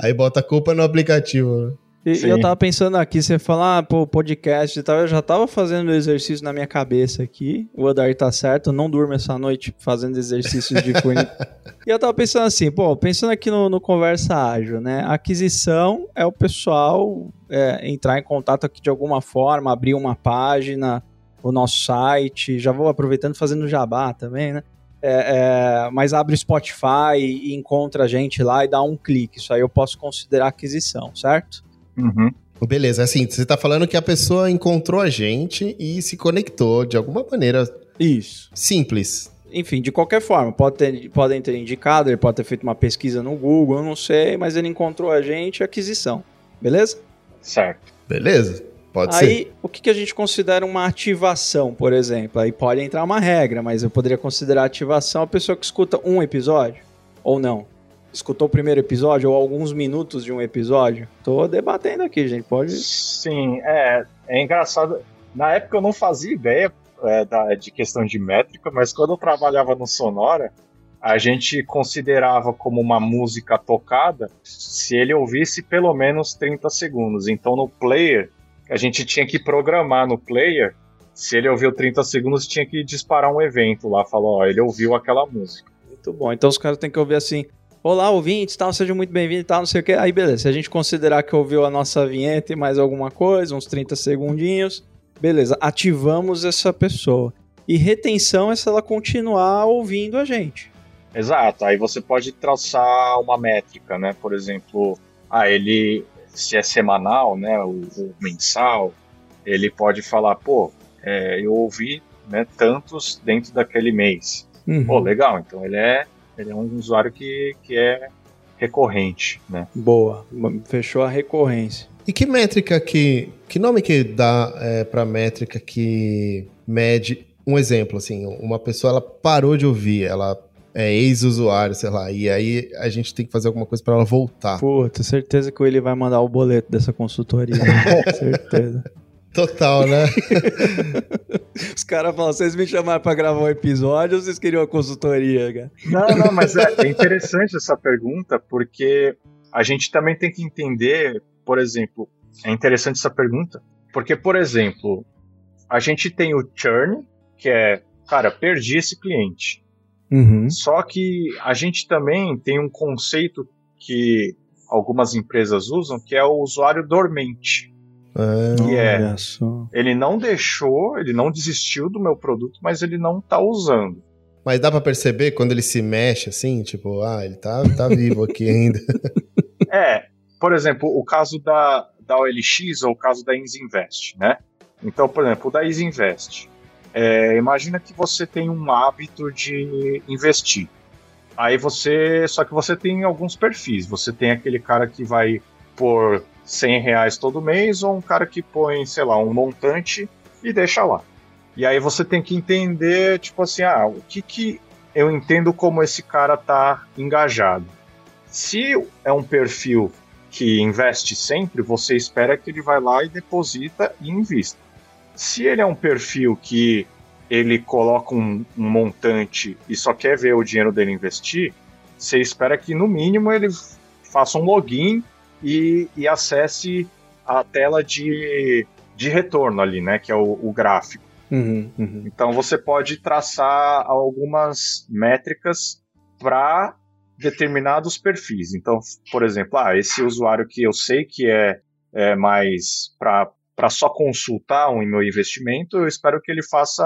Aí bota a culpa no aplicativo, né? E eu tava pensando aqui, você falar, ah, pô, podcast e tal, eu já tava fazendo exercício na minha cabeça aqui. O Odair tá certo, não durmo essa noite fazendo exercícios de funil. *laughs* e eu tava pensando assim, pô, pensando aqui no, no Conversa Ágil, né? aquisição é o pessoal é, entrar em contato aqui de alguma forma, abrir uma página, o nosso site, já vou aproveitando fazendo jabá também, né? É, é, mas abre o Spotify e encontra a gente lá e dá um clique. Isso aí eu posso considerar aquisição, certo? Uhum. Beleza, assim, você está falando que a pessoa encontrou a gente e se conectou de alguma maneira. Isso. Simples. Enfim, de qualquer forma, pode ter, podem ter indicado, ele pode ter feito uma pesquisa no Google, eu não sei, mas ele encontrou a gente aquisição. Beleza? Certo. Beleza. Pode Aí, ser. o que, que a gente considera uma ativação, por exemplo? Aí pode entrar uma regra, mas eu poderia considerar ativação a pessoa que escuta um episódio ou não. Escutou o primeiro episódio ou alguns minutos de um episódio? Tô debatendo aqui, gente. Pode. Sim, é, é engraçado. Na época eu não fazia ideia é, da, de questão de métrica, mas quando eu trabalhava no Sonora, a gente considerava como uma música tocada se ele ouvisse pelo menos 30 segundos. Então no player, a gente tinha que programar no player, se ele ouviu 30 segundos, tinha que disparar um evento lá, falou, ó, ele ouviu aquela música. Muito bom. Então os caras têm que ouvir assim. Olá, ouvintes, tal, sejam muito bem-vindos e tal, não sei o que. Aí, beleza. Se a gente considerar que ouviu a nossa vinheta e mais alguma coisa, uns 30 segundinhos, beleza, ativamos essa pessoa. E retenção é se ela continuar ouvindo a gente. Exato. Aí você pode traçar uma métrica, né? Por exemplo, ah, ele se é semanal, né? O, o mensal, ele pode falar, pô, é, eu ouvi né, tantos dentro daquele mês. Uhum. Pô, legal. Então ele é ele é um usuário que, que é recorrente, né? Boa, fechou a recorrência. E que métrica que. Que nome que dá é, para métrica que mede. Um exemplo, assim, uma pessoa ela parou de ouvir, ela é ex-usuário, sei lá, e aí a gente tem que fazer alguma coisa para ela voltar. Puta, certeza que ele vai mandar o boleto dessa consultoria. né? certeza. *laughs* Total, né? *laughs* Os caras falam, vocês me chamaram pra gravar um episódio ou vocês queriam uma consultoria, cara? Não, não, mas é, é interessante essa pergunta, porque a gente também tem que entender, por exemplo, é interessante essa pergunta, porque, por exemplo, a gente tem o churn, que é, cara, perdi esse cliente. Uhum. Só que a gente também tem um conceito que algumas empresas usam, que é o usuário dormente. É, Que é, ele não deixou, ele não desistiu do meu produto, mas ele não tá usando. Mas dá pra perceber quando ele se mexe assim, tipo, ah, ele tá, tá vivo aqui ainda. *laughs* É, por exemplo, o caso da, da OLX ou o caso da Insinvest, né? Então, por exemplo, o da Isinvest. É, imagina que você tem um hábito de investir. Aí você. Só que você tem alguns perfis. Você tem aquele cara que vai por 100 reais todo mês, ou um cara que põe, sei lá, um montante e deixa lá. E aí você tem que entender, tipo assim, ah, o que que eu entendo como esse cara tá engajado. Se é um perfil que investe sempre, você espera que ele vai lá e deposita e invista. Se ele é um perfil que ele coloca um, um montante e só quer ver o dinheiro dele investir, você espera que no mínimo ele faça um login e, e acesse a tela de, de retorno ali, né? Que é o, o gráfico. Uhum, uhum. Então você pode traçar algumas métricas para determinados perfis. Então, por exemplo, ah, esse usuário que eu sei que é, é mais para só consultar o meu investimento, eu espero que ele faça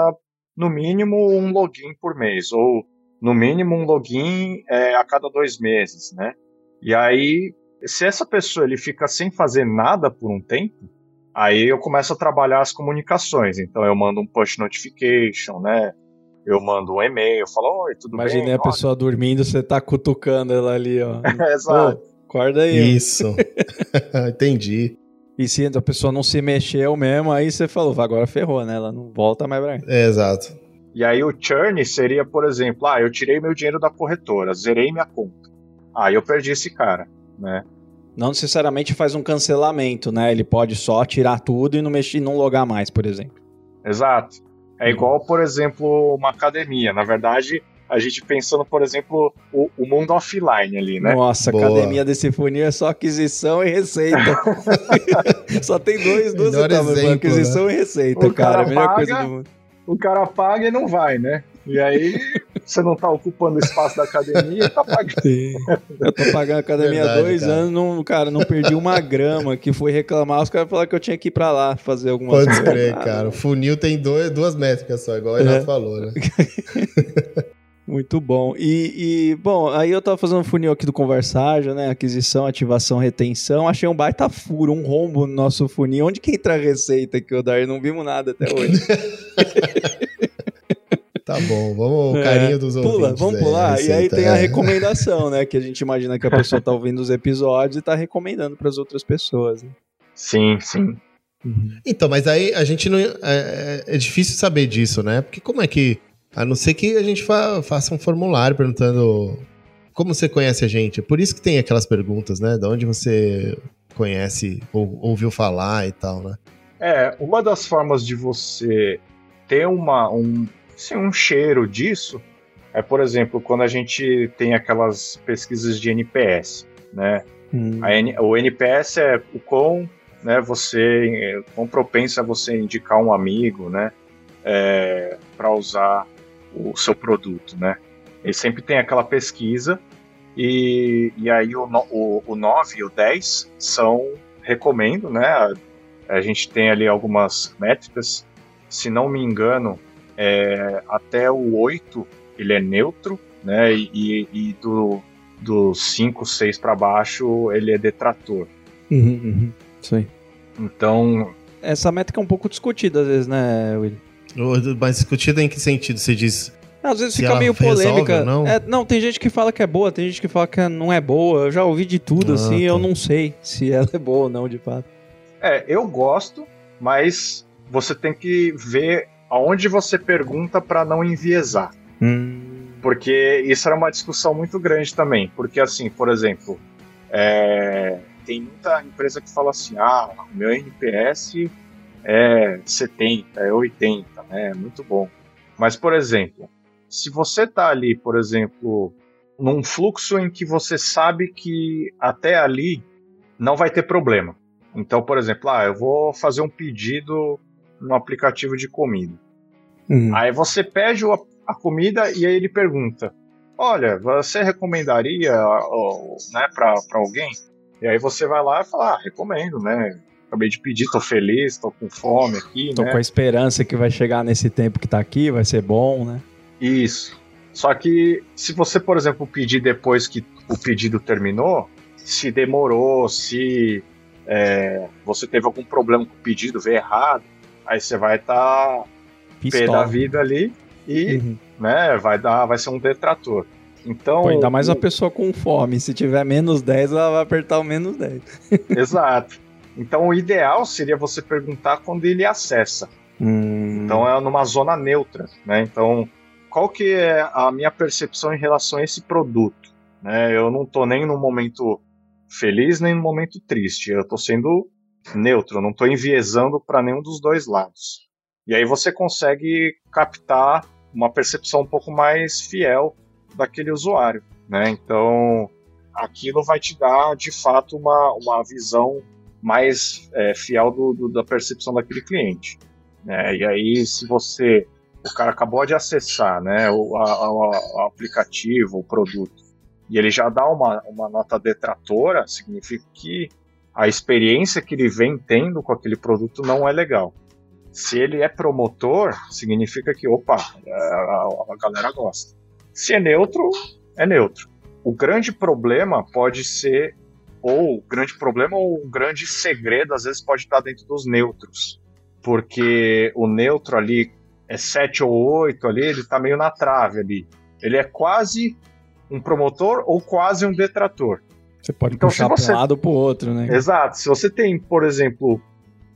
no mínimo um login por mês, ou no mínimo um login é, a cada dois meses, né? E aí, se essa pessoa ele fica sem fazer nada por um tempo, aí eu começo a trabalhar as comunicações. Então eu mando um push notification, né? Eu mando um e-mail, eu falo, oi, tudo Imaginei bem? a pessoa dormindo, você tá cutucando ela ali, ó. Olha, *laughs* Exato. Ô, acorda aí. Isso. *laughs* *laughs* Entendi. E se a pessoa não se mexeu mesmo, aí você falou, "Vai, agora ferrou, né? Ela não volta mais pra cá. É, exato. E aí o churn seria, por exemplo, ah, eu tirei meu dinheiro da corretora, zerei minha conta. Ah, eu perdi esse cara, né? Não necessariamente faz um cancelamento, né? Ele pode só tirar tudo e não mexer, não logar mais, por exemplo. Exato. É igual, por exemplo, uma academia. Na verdade, a gente pensando, por exemplo, o, o mundo offline ali, né? Nossa, a Boa. academia desse funil é só aquisição e receita. *laughs* só tem dois, duas etapas, exemplo, aquisição e receita, O cara. cara a melhor paga- coisa do mundo. O cara paga e não vai, né? E aí você não tá ocupando o espaço da academia tá pagando. Sim. Eu tô pagando a academia Verdade, dois cara. anos, não, cara, não perdi uma grama. Que fui reclamar, os caras falaram que eu tinha que ir pra lá fazer alguma Pode coisa. crer, Ah, cara. O funil tem dois, duas métricas só, igual ele É. já falou, né? *laughs* Muito bom. E, e, bom, aí eu tava fazendo um funil aqui do Converságio, né? Aquisição, ativação, retenção. Achei um baita furo, um rombo no nosso funil. Onde que entra a receita aqui, o Dar? Não vimos nada até hoje. *laughs* Tá bom, vamos o É, carinho dos Pula, ouvintes. vamos aí, pular. a e aí tem a é. recomendação, né? Que a gente imagina que a pessoa tá ouvindo os episódios e tá recomendando pras outras pessoas. né? Sim, sim. Então, mas aí a gente não. É, é- é difícil saber disso, né? Porque como é que. A não ser que a gente fa- faça um formulário perguntando como você conhece a gente. É por isso que tem aquelas perguntas, né? De onde você conhece ou ouviu falar e tal, né? É, uma das formas de você ter uma, um, assim, um cheiro disso é, por exemplo, quando a gente tem aquelas pesquisas de NPS, né? Hum. N, o NPS é o quão, né, você, quão propenso a você indicar um amigo, né, é, para usar o seu produto, né? Ele sempre tem aquela pesquisa e, e aí o, o, o 9 e o 10 são, recomendo, né? A, a gente tem ali algumas métricas, se não me engano, é, até o 8 ele é neutro, né? E, e do, do 5, 6 para baixo ele é detrator. Uhum, uhum. Isso aí. Então. Essa métrica é um pouco discutida às vezes, né, Willi? Mas discutida em que sentido? Você diz. Às vezes Se fica ela meio polêmica. ou não? É, não, tem gente que fala que é boa, tem gente que fala que não é boa. Eu já ouvi de tudo, Ah, assim, tá. eu não sei se ela é boa ou não, de fato. É, eu gosto, mas você tem que ver aonde você pergunta para não enviesar. Hum. Porque isso era uma discussão muito grande também. Porque, assim, por exemplo, é, tem muita empresa que fala assim: ah, o meu NPS é 70, é 80, né? É muito bom. Mas, por exemplo, se você tá ali, por exemplo, num fluxo em que você sabe que até ali não vai ter problema. Então, por exemplo, ah, eu vou fazer um pedido no aplicativo de comida. Hum. Aí você pede a comida e aí ele pergunta: Olha, você recomendaria né, para alguém? E aí você vai lá e fala: ah, recomendo, né? Acabei de pedir, tô feliz, tô com fome aqui, Tô né? com a esperança que vai chegar nesse tempo que tá aqui, vai ser bom, né? Isso. Só que se você, por exemplo, pedir depois que o pedido terminou, se demorou, se é, você teve algum problema com o pedido, veio errado, aí você vai estar pé da vida ali e Uhum. né, vai dar, vai ser um detrator. Então, Pô, ainda mais uma pessoa com fome. Se tiver menos 10, ela vai apertar o menos 10. Exato. Então o ideal seria você perguntar quando ele acessa. Hum. Então é numa zona neutra, né? Então qual que é a minha percepção em relação a esse produto? Né? Eu não tô nem no momento feliz nem no momento triste. Eu tô sendo neutro, eu não tô enviesando para nenhum dos dois lados. E aí você consegue captar uma percepção um pouco mais fiel daquele usuário, né? Então aquilo vai te dar de fato uma, uma visão mais é, fiel do, do- da percepção daquele cliente. né? E aí, se você. O cara acabou de acessar né, o, a- o aplicativo, o produto, e ele já dá uma, uma nota detratora, significa que a experiência que ele vem tendo com aquele produto não é legal. Se ele é promotor, significa que, opa, a, a- a galera gosta. Se é neutro, é neutro. O grande problema pode ser, ou o grande problema ou um grande segredo, às vezes pode estar dentro dos neutros. Porque o neutro ali é 7 ou 8 ali, ele tá meio na trave ali. Ele é quase um promotor ou quase um detrator. Você pode Então, puxar se você- pra um lado ou pro outro, né? Exato. Se você tem, por exemplo,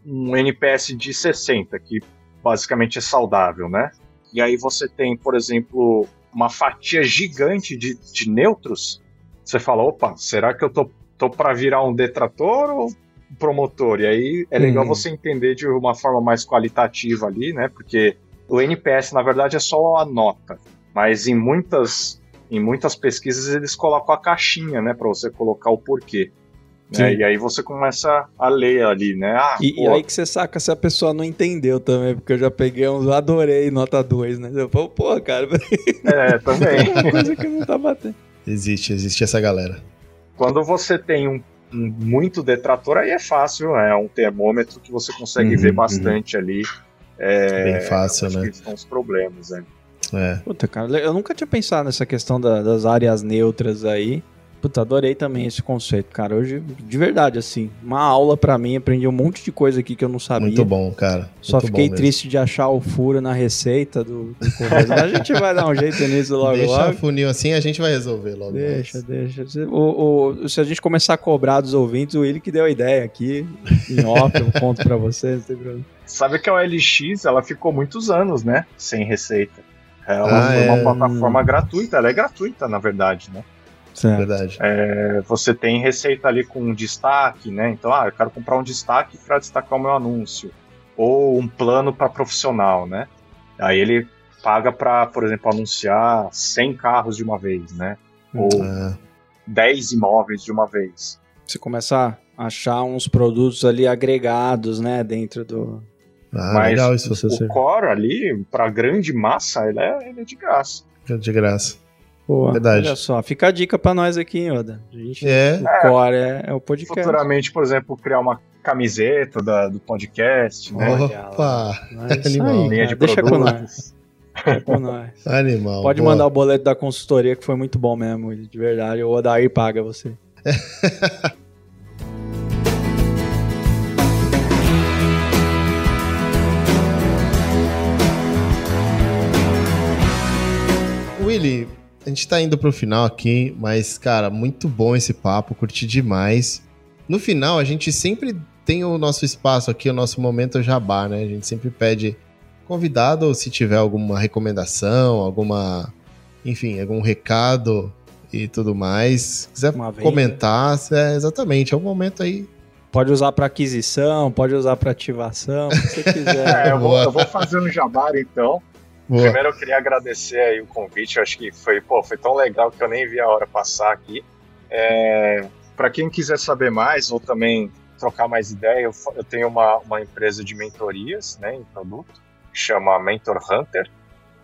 um NPS de 60, que basicamente é saudável, né? E aí você tem, por exemplo, uma fatia gigante de, de neutros, você fala, opa, será que eu tô, tô para virar um detrator ou um promotor? E aí é legal Uhum. você entender de uma forma mais qualitativa ali, né? Porque o NPS, na verdade, é só a nota. Mas em muitas, em muitas pesquisas eles colocam a caixinha, né? Para você colocar o porquê. né? E aí você começa a ler ali, né? Ah, E, e aí que você saca se a pessoa não entendeu também, porque eu já peguei uns, adorei nota 2, né? Eu falo, pô, cara, *laughs* é, também. uma coisa que não tá batendo. Existe, existe essa galera. Quando você tem um, um muito detrator, aí é fácil, é um termômetro que você consegue Uhum, ver bastante ali. É, Bem fácil, né? que estão os problemas, né? É. Puta, cara, eu nunca tinha pensado nessa questão da- das áreas neutras aí. Puta, adorei também esse conceito, cara. Hoje, de verdade, assim, uma aula pra mim, aprendi um monte de coisa aqui que eu não sabia. Muito bom, cara. Só Muito fiquei bom mesmo. triste de achar o furo na receita do, do. Mas a gente vai dar um jeito nisso logo Deixa logo. funil assim, a gente vai resolver logo. Deixa, mais. deixa. Se, o, o- se a gente começar a cobrar dos ouvintes, o Willi que deu a ideia aqui, em off, eu conto pra vocês, não tem problema. Sabe que a OLX ela ficou muitos anos, né? Sem receita. Ela Ah, foi uma é. plataforma gratuita, ela é gratuita, na verdade, né? Certo. Verdade. É, você tem receita ali com um destaque, né? Então, ah, eu quero comprar um destaque para destacar o meu anúncio. Ou um plano para profissional, né? Aí ele paga para, por exemplo, anunciar 100 carros de uma vez, né? Ou Ah, 10 imóveis de uma vez. Você começa a achar uns produtos ali agregados, né, dentro do. ah, Mas legal isso. Você O ser- core ali, para grande massa, ele é, ele é de graça. De graça. Pô, Verdade. Olha só, fica a dica pra nós aqui, hein, Oda. A gente, É. O core é, é o podcast. Futuramente, por exemplo, criar uma camiseta da- do podcast, né? Opa! É Animal. aí, Linha de Deixa com nós. Deixa com nós. Animal. Pode boa. mandar o boleto da consultoria que foi muito bom mesmo, de verdade. O Odair paga você. *laughs* Willy, a gente tá indo pro final aqui, mas, cara, muito bom esse papo, curti demais. No final, a gente sempre tem o nosso espaço aqui, o nosso momento jabá, né? A gente sempre pede convidado, se tiver alguma recomendação, alguma, enfim, algum recado e tudo mais. Se quiser comentar, é, exatamente, é o momento aí. Pode usar pra aquisição, pode usar pra ativação, o que você *laughs* É, quiser. eu, vou, eu vou fazendo jabá então. Boa. Primeiro eu queria agradecer aí o convite, eu acho que foi, pô, foi tão legal que eu nem vi a hora passar aqui. É, para quem quiser saber mais ou também trocar mais ideia, eu, eu tenho uma, uma empresa de mentorias né, em produto, que chama Mentor Hunter,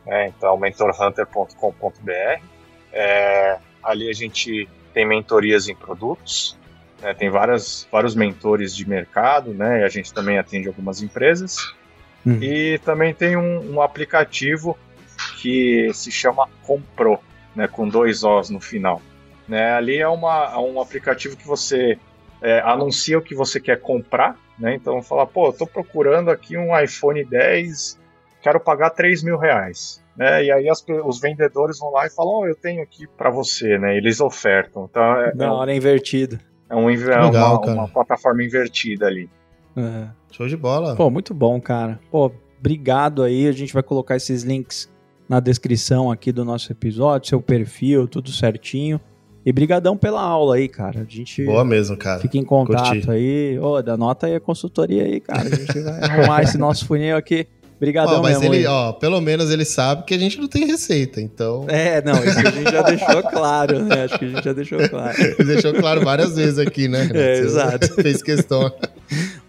né, então mentorhunter.com.br. É, ali a gente tem mentorias em produtos, né, tem várias, vários mentores de mercado, né, a gente também atende algumas empresas. Uhum. E também tem um, um aplicativo que se chama Compro, né, com dois Os no final. Né, ali é, uma, é um aplicativo que você é, anuncia o que você quer comprar, né, então fala, pô, eu tô procurando aqui um iPhone 10, quero pagar 3 mil reais. Né, e aí as os vendedores vão lá e falam, oh, eu tenho aqui para você, né, eles ofertam. Então é, Da hora é invertido. é, um, inver- é Legal, uma, uma plataforma invertida ali. É. Show de bola. Pô, muito bom, cara. Pô, obrigado aí. A gente vai colocar esses links na descrição aqui do nosso episódio, seu perfil, tudo certinho. E brigadão pela aula aí, cara. A gente Boa mesmo, cara. fica em contato Curti. aí. Ô, da nota aí a consultoria aí, cara. A gente vai arrumar esse nosso funil aqui. Brigadão Ó, mas ele, aí. ó, pelo menos ele sabe que a gente não tem receita, então É, não, isso a gente já deixou claro, né? Acho que a gente já deixou claro. *laughs* deixou claro várias vezes aqui, né? É, Você exato. Fez questão.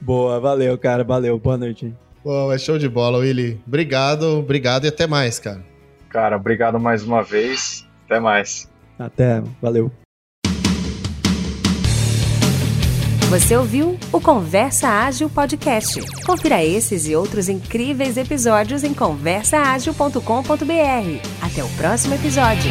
Boa, valeu, cara. Valeu. Boa noite. Pô, é show de bola, Willy. Obrigado, obrigado e até mais, cara. Cara, obrigado mais uma vez. Até mais. Até, valeu. Você ouviu o Conversa Ágil Podcast. Confira esses e outros incríveis episódios em conversaagil.com.br. Até o próximo episódio.